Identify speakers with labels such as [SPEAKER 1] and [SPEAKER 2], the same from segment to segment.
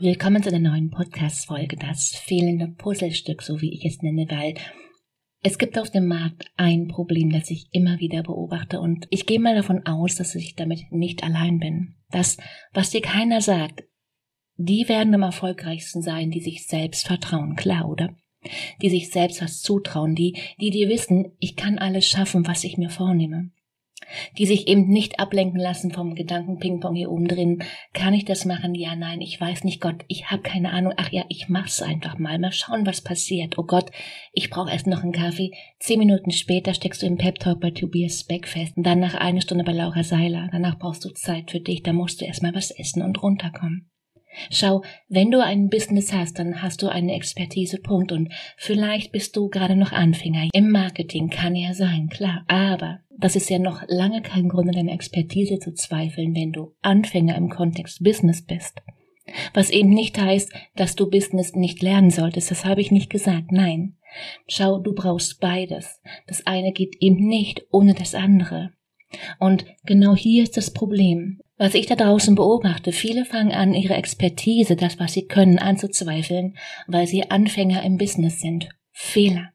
[SPEAKER 1] Willkommen zu der neuen Podcast-Folge, das fehlende Puzzlestück, so wie ich es nenne, weil es gibt auf dem Markt ein Problem, das ich immer wieder beobachte und ich gehe mal davon aus, dass ich damit nicht allein bin. Das, was dir keiner sagt, die werden am erfolgreichsten sein, die sich selbst vertrauen, klar, oder? Die sich selbst was zutrauen, die, die dir wissen, ich kann alles schaffen, was ich mir vornehme die sich eben nicht ablenken lassen vom Gedanken Ping-Pong hier oben drin. Kann ich das machen? Ja, nein, ich weiß nicht, Gott, ich habe keine Ahnung. Ach ja, ich mach's einfach mal. Mal schauen, was passiert. Oh Gott, ich brauche erst noch einen Kaffee. Zehn Minuten später steckst du im Pep Talk bei Tobias Speck fest. Und dann nach einer Stunde bei Laura Seiler. Danach brauchst du Zeit für dich. Da musst du erstmal was essen und runterkommen. Schau, wenn du ein Business hast, dann hast du eine Expertise, Punkt. Und vielleicht bist du gerade noch Anfänger. Im Marketing kann ja sein, klar. Aber das ist ja noch lange kein Grund, an deiner Expertise zu zweifeln, wenn du Anfänger im Kontext Business bist. Was eben nicht heißt, dass du Business nicht lernen solltest. Das habe ich nicht gesagt. Nein. Schau, du brauchst beides. Das eine geht eben nicht ohne das andere. Und genau hier ist das Problem. Was ich da draußen beobachte, viele fangen an, ihre Expertise, das, was sie können, anzuzweifeln, weil sie Anfänger im Business sind. Fehler.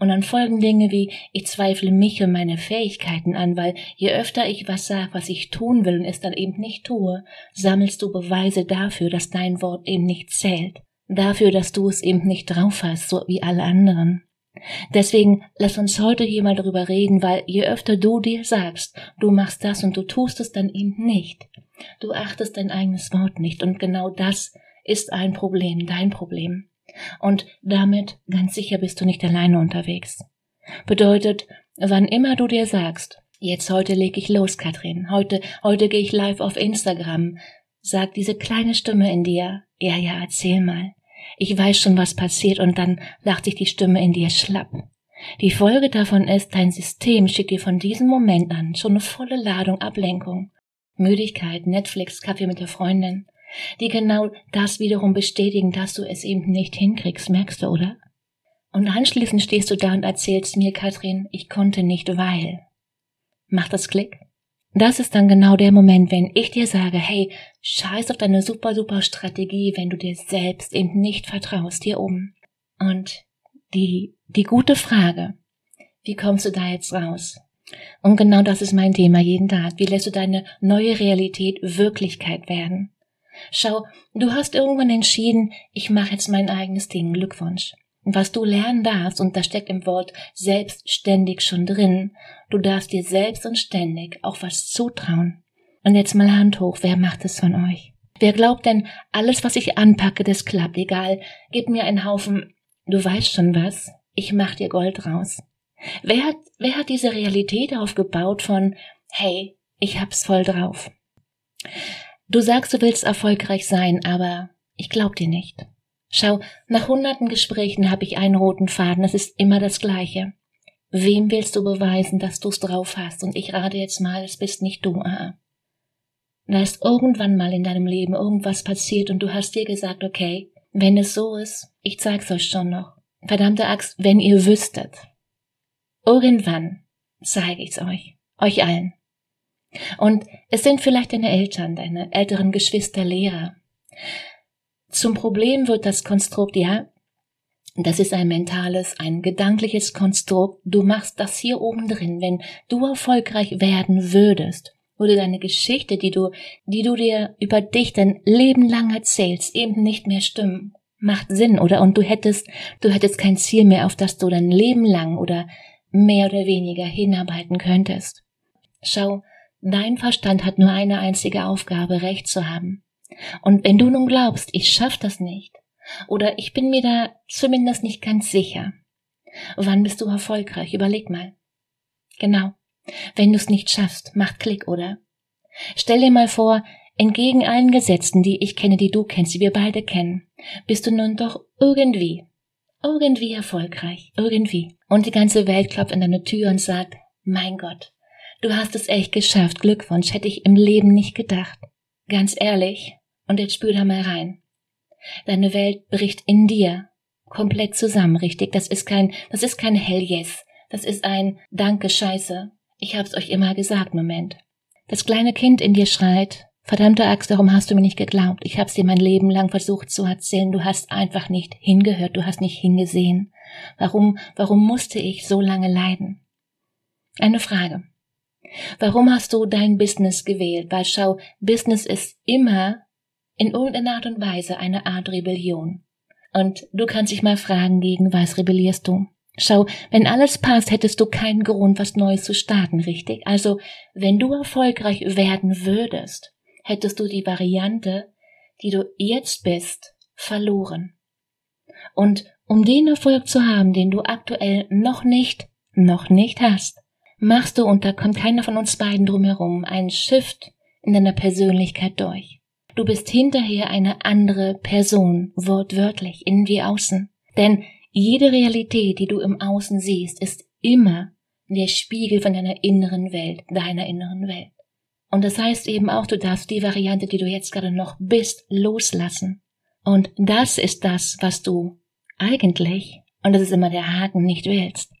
[SPEAKER 1] Und dann folgen Dinge wie, ich zweifle mich und meine Fähigkeiten an, weil je öfter ich was sage, was ich tun will und es dann eben nicht tue, sammelst du Beweise dafür, dass dein Wort eben nicht zählt. Dafür, dass du es eben nicht drauf hast, so wie alle anderen. Deswegen lass uns heute hier mal darüber reden, weil je öfter du dir sagst, du machst das und du tust es dann eben nicht. Du achtest dein eigenes Wort nicht und genau das ist ein Problem, dein Problem. Und damit ganz sicher bist du nicht alleine unterwegs. Bedeutet, wann immer du dir sagst, jetzt heute leg ich los, Katrin, heute, heute gehe ich live auf Instagram, sagt diese kleine Stimme in dir, ja, ja, erzähl mal ich weiß schon, was passiert, und dann lacht sich die Stimme in dir schlapp. Die Folge davon ist, dein System schickt dir von diesem Moment an schon eine volle Ladung Ablenkung. Müdigkeit, Netflix, Kaffee mit der Freundin, die genau das wiederum bestätigen, dass du es eben nicht hinkriegst, merkst du, oder? Und anschließend stehst du da und erzählst mir, Katrin, ich konnte nicht, weil. Macht das Klick? Das ist dann genau der Moment, wenn ich dir sage, hey, scheiß auf deine super, super Strategie, wenn du dir selbst eben nicht vertraust hier oben. Und die, die gute Frage, wie kommst du da jetzt raus? Und genau das ist mein Thema jeden Tag. Wie lässt du deine neue Realität Wirklichkeit werden? Schau, du hast irgendwann entschieden, ich mache jetzt mein eigenes Ding. Glückwunsch. Was du lernen darfst, und da steckt im Wort selbstständig schon drin, du darfst dir selbst und ständig auch was zutrauen. Und jetzt mal Hand hoch, wer macht es von euch? Wer glaubt denn, alles, was ich anpacke, das klappt, egal, gib mir einen Haufen, du weißt schon was, ich mach dir Gold raus. Wer hat, wer hat diese Realität aufgebaut von, hey, ich hab's voll drauf? Du sagst, du willst erfolgreich sein, aber ich glaub dir nicht. Schau, nach hunderten Gesprächen habe ich einen roten Faden, es ist immer das Gleiche. Wem willst du beweisen, dass du's drauf hast? Und ich rate jetzt mal, es bist nicht du, ah. Da ist irgendwann mal in deinem Leben irgendwas passiert und du hast dir gesagt, okay, wenn es so ist, ich zeig's euch schon noch. Verdammte Axt, wenn ihr wüsstet. Irgendwann zeige ich's euch. Euch allen. Und es sind vielleicht deine Eltern, deine älteren Geschwister, Lehrer. Zum Problem wird das Konstrukt, ja, das ist ein mentales, ein gedankliches Konstrukt. Du machst das hier oben drin. Wenn du erfolgreich werden würdest, würde deine Geschichte, die du, die du dir über dich dein Leben lang erzählst, eben nicht mehr stimmen. Macht Sinn, oder? Und du hättest, du hättest kein Ziel mehr, auf das du dein Leben lang oder mehr oder weniger hinarbeiten könntest. Schau, dein Verstand hat nur eine einzige Aufgabe, Recht zu haben. Und wenn du nun glaubst, ich schaff das nicht, oder ich bin mir da zumindest nicht ganz sicher, wann bist du erfolgreich? Überleg mal. Genau. Wenn du es nicht schaffst, macht Klick, oder? Stell dir mal vor, entgegen allen Gesetzen, die ich kenne, die du kennst, die wir beide kennen, bist du nun doch irgendwie, irgendwie erfolgreich, irgendwie. Und die ganze Welt klopft an deine Tür und sagt, mein Gott, du hast es echt geschafft, Glückwunsch, hätte ich im Leben nicht gedacht. Ganz ehrlich, und jetzt spür da mal rein. Deine Welt bricht in dir komplett zusammen, richtig? Das ist kein, das ist kein Hell Yes. Das ist ein Danke Scheiße. Ich hab's euch immer gesagt, Moment. Das kleine Kind in dir schreit, verdammte Axt, warum hast du mir nicht geglaubt? Ich hab's dir mein Leben lang versucht zu erzählen, du hast einfach nicht hingehört, du hast nicht hingesehen. Warum, warum musste ich so lange leiden? Eine Frage. Warum hast du dein Business gewählt? Weil schau, Business ist immer in irgendeiner Art und Weise eine Art Rebellion. Und du kannst dich mal fragen, gegen was rebellierst du? Schau, wenn alles passt, hättest du keinen Grund, was Neues zu starten, richtig? Also, wenn du erfolgreich werden würdest, hättest du die Variante, die du jetzt bist, verloren. Und um den Erfolg zu haben, den du aktuell noch nicht, noch nicht hast, machst du, und da kommt keiner von uns beiden drumherum, einen Shift in deiner Persönlichkeit durch. Du bist hinterher eine andere Person, wortwörtlich, innen wie außen. Denn jede Realität, die du im Außen siehst, ist immer der Spiegel von deiner inneren Welt, deiner inneren Welt. Und das heißt eben auch, du darfst die Variante, die du jetzt gerade noch bist, loslassen. Und das ist das, was du eigentlich, und das ist immer der Haken, nicht willst.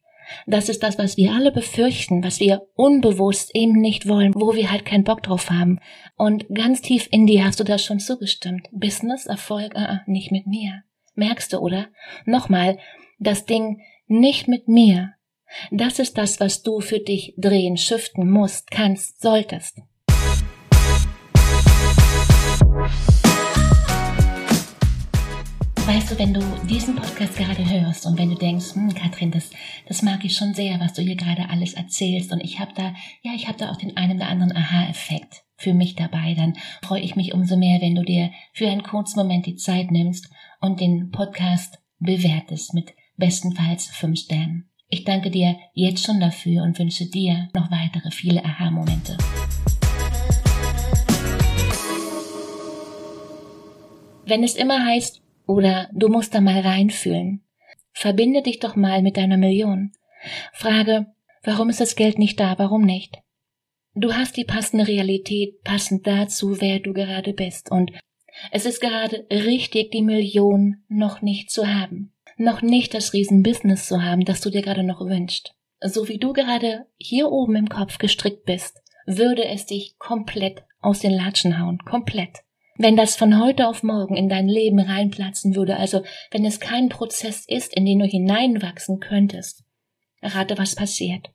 [SPEAKER 1] Das ist das, was wir alle befürchten, was wir unbewusst eben nicht wollen, wo wir halt keinen Bock drauf haben. Und ganz tief in dir hast du das schon zugestimmt. Business, Erfolg, uh, nicht mit mir. Merkst du, oder? Nochmal, das Ding nicht mit mir. Das ist das, was du für dich drehen, shiften musst, kannst, solltest. Weißt du, wenn du diesen Podcast gerade hörst und wenn du denkst, hm, Katrin, das, das mag ich schon sehr, was du hier gerade alles erzählst und ich habe da, ja, ich habe da auch den einen oder anderen Aha-Effekt für mich dabei, dann freue ich mich umso mehr, wenn du dir für einen kurzen Moment die Zeit nimmst und den Podcast bewertest mit bestenfalls fünf Sternen. Ich danke dir jetzt schon dafür und wünsche dir noch weitere viele Aha-Momente. Wenn es immer heißt, oder du musst da mal reinfühlen. Verbinde dich doch mal mit deiner Million. Frage, warum ist das Geld nicht da, warum nicht? Du hast die passende Realität passend dazu, wer du gerade bist. Und es ist gerade richtig, die Million noch nicht zu haben. Noch nicht das Riesenbusiness zu haben, das du dir gerade noch wünschst. So wie du gerade hier oben im Kopf gestrickt bist, würde es dich komplett aus den Latschen hauen. Komplett. Wenn das von heute auf morgen in dein Leben reinplatzen würde, also wenn es kein Prozess ist, in den du hineinwachsen könntest, rate, was passiert.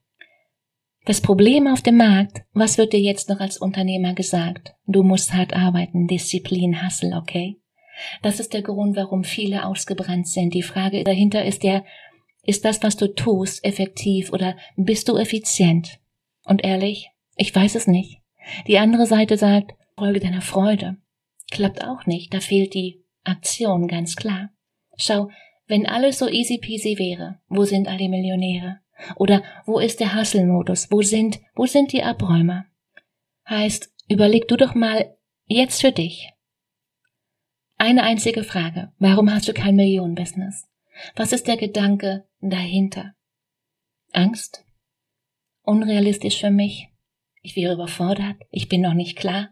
[SPEAKER 1] Das Problem auf dem Markt, was wird dir jetzt noch als Unternehmer gesagt? Du musst hart arbeiten, Disziplin, Hassel, okay? Das ist der Grund, warum viele ausgebrannt sind. Die Frage dahinter ist ja, ist das, was du tust, effektiv oder bist du effizient? Und ehrlich, ich weiß es nicht. Die andere Seite sagt, folge deiner Freude. Klappt auch nicht, da fehlt die Aktion ganz klar. Schau, wenn alles so easy peasy wäre, wo sind all die Millionäre? Oder wo ist der Hustle-Modus? Wo sind, wo sind die Abräumer? Heißt, überleg du doch mal jetzt für dich. Eine einzige Frage. Warum hast du kein Millionenbusiness? Was ist der Gedanke dahinter? Angst? Unrealistisch für mich? Ich wäre überfordert? Ich bin noch nicht klar?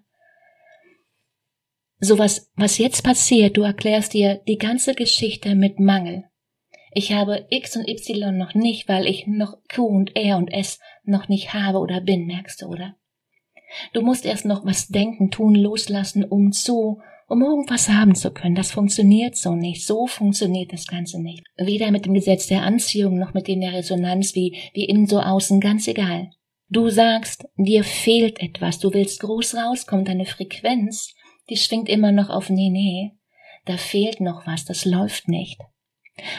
[SPEAKER 1] So was, was jetzt passiert, du erklärst dir die ganze Geschichte mit Mangel. Ich habe X und Y noch nicht, weil ich noch Q und R und S noch nicht habe oder bin, merkst du, oder? Du musst erst noch was denken, tun, loslassen, um zu, um irgendwas haben zu können. Das funktioniert so nicht. So funktioniert das Ganze nicht. Weder mit dem Gesetz der Anziehung noch mit dem der Resonanz wie, wie innen so außen, ganz egal. Du sagst, dir fehlt etwas, du willst groß rauskommen, deine Frequenz die schwingt immer noch auf Nee, nee. da fehlt noch was, das läuft nicht.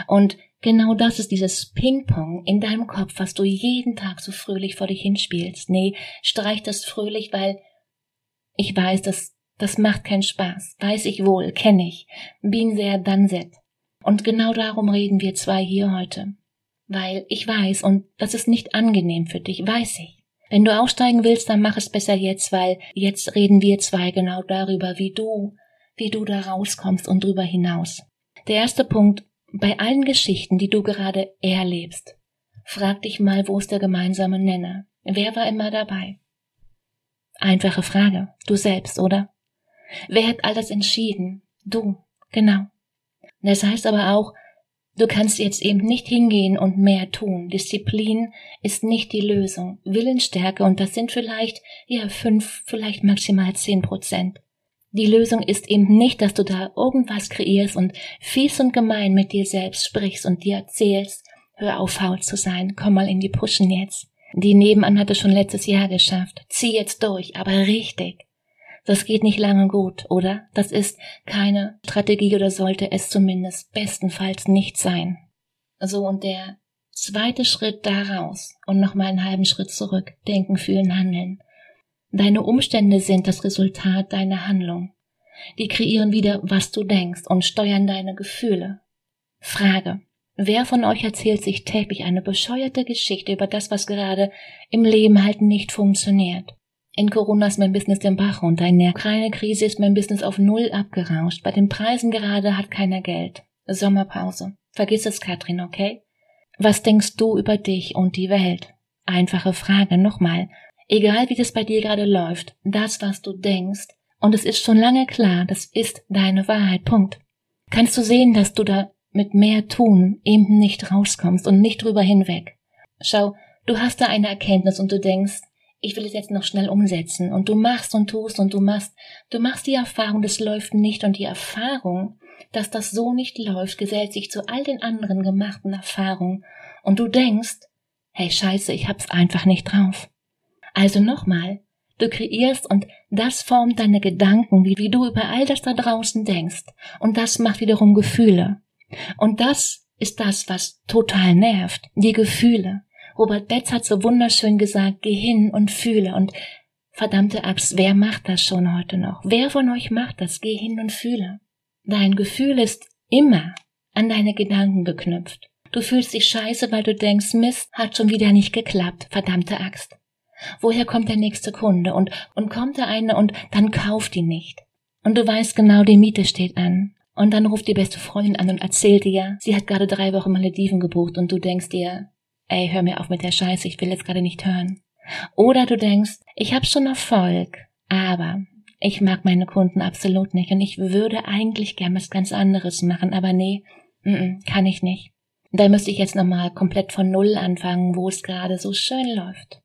[SPEAKER 1] Und genau das ist dieses Ping-Pong in deinem Kopf, was du jeden Tag so fröhlich vor dich hinspielst. Nee, streich das fröhlich, weil ich weiß, dass das macht keinen Spaß. Weiß ich wohl, kenne ich. Bin sehr done that. Und genau darum reden wir zwei hier heute. Weil ich weiß, und das ist nicht angenehm für dich, weiß ich. Wenn du aussteigen willst, dann mach es besser jetzt, weil jetzt reden wir zwei genau darüber, wie du, wie du da rauskommst und drüber hinaus. Der erste Punkt, bei allen Geschichten, die du gerade erlebst, frag dich mal, wo ist der gemeinsame Nenner? Wer war immer dabei? Einfache Frage. Du selbst, oder? Wer hat all das entschieden? Du. Genau. Das heißt aber auch, du kannst jetzt eben nicht hingehen und mehr tun. Disziplin ist nicht die Lösung. Willensstärke, und das sind vielleicht, ja, fünf, vielleicht maximal zehn Prozent. Die Lösung ist eben nicht, dass du da irgendwas kreierst und fies und gemein mit dir selbst sprichst und dir erzählst, hör auf, faul zu sein, komm mal in die Puschen jetzt. Die nebenan hat es schon letztes Jahr geschafft. Zieh jetzt durch, aber richtig. Das geht nicht lange gut, oder? Das ist keine Strategie oder sollte es zumindest bestenfalls nicht sein. So, und der zweite Schritt daraus und nochmal einen halben Schritt zurück. Denken, fühlen, handeln. Deine Umstände sind das Resultat deiner Handlung. Die kreieren wieder, was du denkst und steuern deine Gefühle. Frage. Wer von euch erzählt sich täglich eine bescheuerte Geschichte über das, was gerade im Leben halt nicht funktioniert? In Corona ist mein Business den Bach runter. In der Ukraine-Krise ist mein Business auf Null abgerauscht. Bei den Preisen gerade hat keiner Geld. Sommerpause. Vergiss es, Katrin, okay? Was denkst du über dich und die Welt? Einfache Frage nochmal. Egal wie das bei dir gerade läuft, das, was du denkst, und es ist schon lange klar, das ist deine Wahrheit. Punkt. Kannst du sehen, dass du da mit mehr tun eben nicht rauskommst und nicht drüber hinweg? Schau, du hast da eine Erkenntnis und du denkst, ich will es jetzt noch schnell umsetzen und du machst und tust und du machst, du machst die Erfahrung, das läuft nicht und die Erfahrung, dass das so nicht läuft, gesellt sich zu all den anderen gemachten Erfahrungen und du denkst, hey Scheiße, ich hab's einfach nicht drauf. Also nochmal, du kreierst und das formt deine Gedanken, wie, wie du über all das da draußen denkst und das macht wiederum Gefühle. Und das ist das, was total nervt, die Gefühle. Robert Betz hat so wunderschön gesagt, geh hin und fühle und verdammte Axt, wer macht das schon heute noch? Wer von euch macht das? Geh hin und fühle. Dein Gefühl ist immer an deine Gedanken geknüpft. Du fühlst dich scheiße, weil du denkst, Mist, hat schon wieder nicht geklappt, verdammte Axt. Woher kommt der nächste Kunde? Und, und kommt der eine und dann kauft ihn nicht. Und du weißt genau, die Miete steht an. Und dann ruft die beste Freundin an und erzählt dir, sie hat gerade drei Wochen Malediven gebucht und du denkst dir, ey, hör mir auf mit der Scheiße, ich will jetzt gerade nicht hören. Oder du denkst, ich habe schon Erfolg, aber ich mag meine Kunden absolut nicht und ich würde eigentlich gern was ganz anderes machen, aber nee, m -m, kann ich nicht. Da müsste ich jetzt nochmal komplett von Null anfangen, wo es gerade so schön läuft.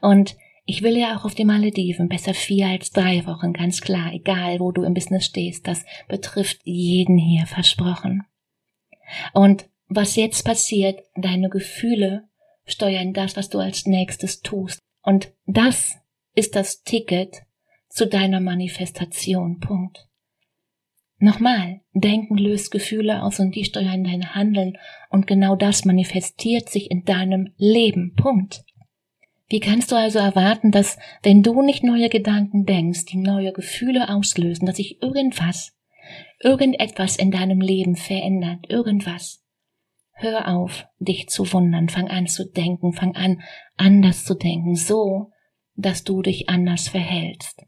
[SPEAKER 1] Und ich will ja auch auf die Malediven, besser vier als drei Wochen, ganz klar, egal wo du im Business stehst, das betrifft jeden hier, versprochen. Und was jetzt passiert, deine Gefühle steuern das, was du als nächstes tust. Und das ist das Ticket zu deiner Manifestation. Punkt. Nochmal, Denken löst Gefühle aus und die steuern dein Handeln und genau das manifestiert sich in deinem Leben. Punkt. Wie kannst du also erwarten, dass, wenn du nicht neue Gedanken denkst, die neue Gefühle auslösen, dass sich irgendwas, irgendetwas in deinem Leben verändert, irgendwas? Hör auf, dich zu wundern, fang an zu denken, fang an, anders zu denken, so, dass du dich anders verhältst.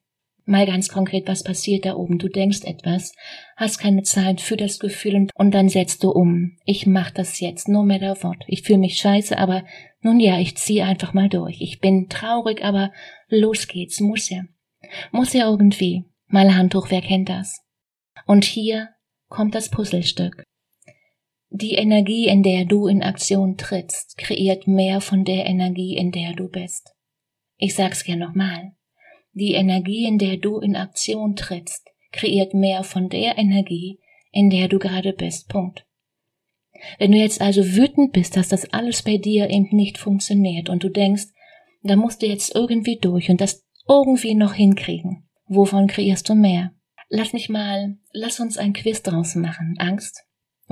[SPEAKER 1] Mal ganz konkret, was passiert da oben? Du denkst etwas, hast keine Zeit für das Gefühl und dann setzt du um. Ich mach das jetzt, no matter what. Ich fühle mich scheiße, aber nun ja, ich zieh einfach mal durch. Ich bin traurig, aber los geht's, muss ja. Muss ja irgendwie. Mal Handtuch, wer kennt das? Und hier kommt das Puzzlestück. Die Energie, in der du in Aktion trittst, kreiert mehr von der Energie, in der du bist. Ich sag's gern nochmal. Die Energie, in der du in Aktion trittst, kreiert mehr von der Energie, in der du gerade bist. Punkt. Wenn du jetzt also wütend bist, dass das alles bei dir eben nicht funktioniert und du denkst, da musst du jetzt irgendwie durch und das irgendwie noch hinkriegen, wovon kreierst du mehr? Lass mich mal, lass uns ein Quiz draus machen. Angst?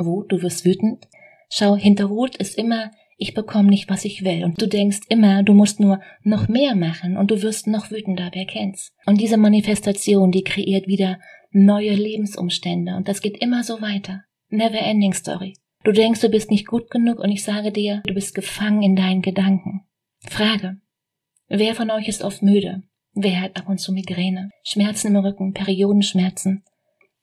[SPEAKER 1] Wut? Du wirst wütend? Schau, hinter Wut ist immer, ich bekomme nicht, was ich will. Und du denkst immer, du musst nur noch mehr machen und du wirst noch wütender, wer kennt's? Und diese Manifestation, die kreiert wieder neue Lebensumstände und das geht immer so weiter. Never ending story. Du denkst, du bist nicht gut genug und ich sage dir, du bist gefangen in deinen Gedanken. Frage. Wer von euch ist oft müde? Wer hat ab und zu Migräne? Schmerzen im Rücken, Periodenschmerzen?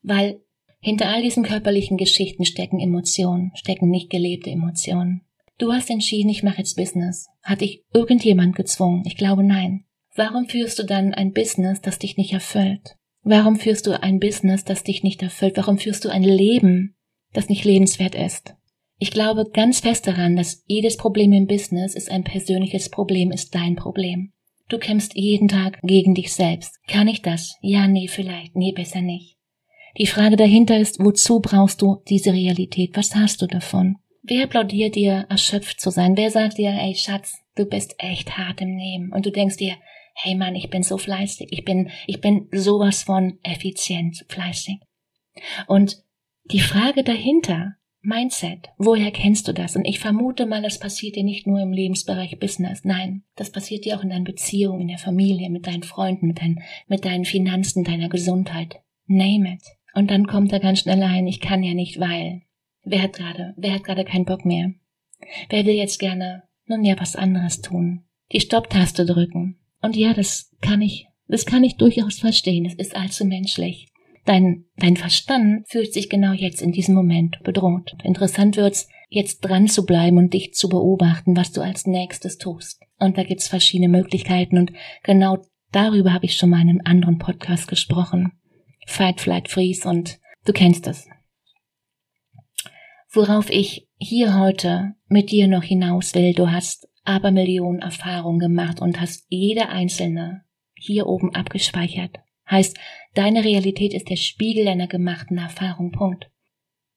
[SPEAKER 1] Weil hinter all diesen körperlichen Geschichten stecken Emotionen, stecken nicht gelebte Emotionen. Du hast entschieden, ich mache jetzt Business. Hat dich irgendjemand gezwungen? Ich glaube nein. Warum führst du dann ein Business, das dich nicht erfüllt? Warum führst du ein Business, das dich nicht erfüllt? Warum führst du ein Leben, das nicht lebenswert ist? Ich glaube ganz fest daran, dass jedes Problem im Business ist ein persönliches Problem, ist dein Problem. Du kämpfst jeden Tag gegen dich selbst. Kann ich das? Ja, nee, vielleicht. Nee, besser nicht. Die Frage dahinter ist, wozu brauchst du diese Realität? Was hast du davon? Wer applaudiert dir, erschöpft zu sein? Wer sagt dir, ey Schatz, du bist echt hart im Nehmen? Und du denkst dir, hey Mann, ich bin so fleißig, ich bin, ich bin sowas von effizient fleißig. Und die Frage dahinter, Mindset, woher kennst du das? Und ich vermute mal, das passiert dir nicht nur im Lebensbereich Business, nein, das passiert dir auch in deinen Beziehungen, in der Familie, mit deinen Freunden, mit, dein, mit deinen Finanzen, deiner Gesundheit. Name it. Und dann kommt da ganz schnell ein, ich kann ja nicht, weil. Wer hat gerade, wer hat gerade keinen Bock mehr? Wer will jetzt gerne, nun ja, was anderes tun? Die Stopptaste drücken. Und ja, das kann ich, das kann ich durchaus verstehen. Es ist allzu menschlich. Dein, dein Verstand fühlt sich genau jetzt in diesem Moment bedroht. Interessant wird's, jetzt dran zu bleiben und dich zu beobachten, was du als nächstes tust. Und da gibt's verschiedene Möglichkeiten und genau darüber habe ich schon mal in einem anderen Podcast gesprochen. Fight, Flight, Freeze und du kennst es worauf ich hier heute mit dir noch hinaus will. Du hast aber Millionen Erfahrungen gemacht und hast jede einzelne hier oben abgespeichert. Heißt, deine Realität ist der Spiegel deiner gemachten Erfahrung. Punkt.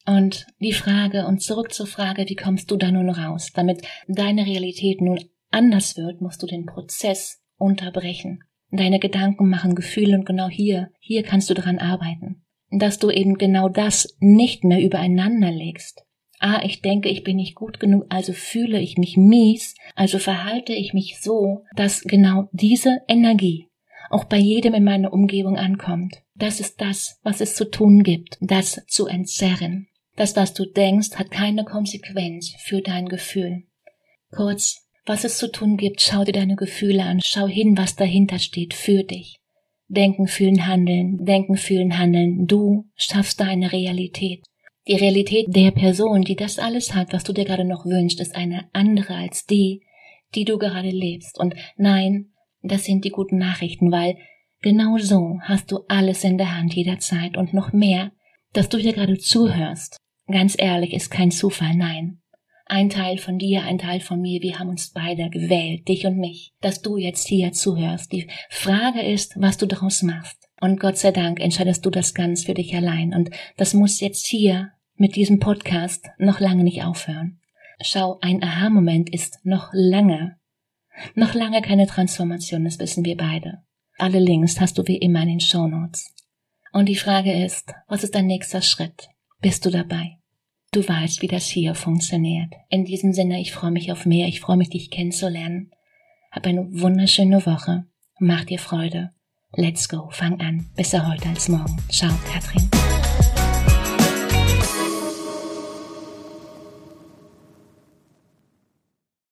[SPEAKER 1] Und die Frage und zurück zur Frage, wie kommst du da nun raus? Damit deine Realität nun anders wird, musst du den Prozess unterbrechen. Deine Gedanken machen Gefühle und genau hier, hier kannst du daran arbeiten. Dass du eben genau das nicht mehr übereinander legst ah, ich denke, ich bin nicht gut genug, also fühle ich mich mies, also verhalte ich mich so, dass genau diese Energie auch bei jedem in meiner Umgebung ankommt. Das ist das, was es zu tun gibt, das zu entzerren. Das, was du denkst, hat keine Konsequenz für dein Gefühl. Kurz, was es zu tun gibt, schau dir deine Gefühle an, schau hin, was dahinter steht für dich. Denken, fühlen, handeln, denken, fühlen, handeln. Du schaffst deine Realität. Die Realität der Person, die das alles hat, was du dir gerade noch wünschst, ist eine andere als die, die du gerade lebst. Und nein, das sind die guten Nachrichten, weil genau so hast du alles in der Hand jederzeit und noch mehr, dass du dir gerade zuhörst. Ganz ehrlich, ist kein Zufall, nein. Ein Teil von dir, ein Teil von mir, wir haben uns beide gewählt, dich und mich, dass du jetzt hier zuhörst. Die Frage ist, was du daraus machst. Und Gott sei Dank entscheidest du das ganz für dich allein. Und das muss jetzt hier mit diesem Podcast noch lange nicht aufhören. Schau, ein Aha-Moment ist noch lange, noch lange keine Transformation, das wissen wir beide. Alle Links hast du wie immer in den Show Notes. Und die Frage ist, was ist dein nächster Schritt? Bist du dabei? Du weißt, wie das hier funktioniert. In diesem Sinne, ich freue mich auf mehr, ich freue mich, dich kennenzulernen. Hab eine wunderschöne Woche. Mach dir Freude. Let's go, fang an. Besser heute als morgen. Ciao, Katrin.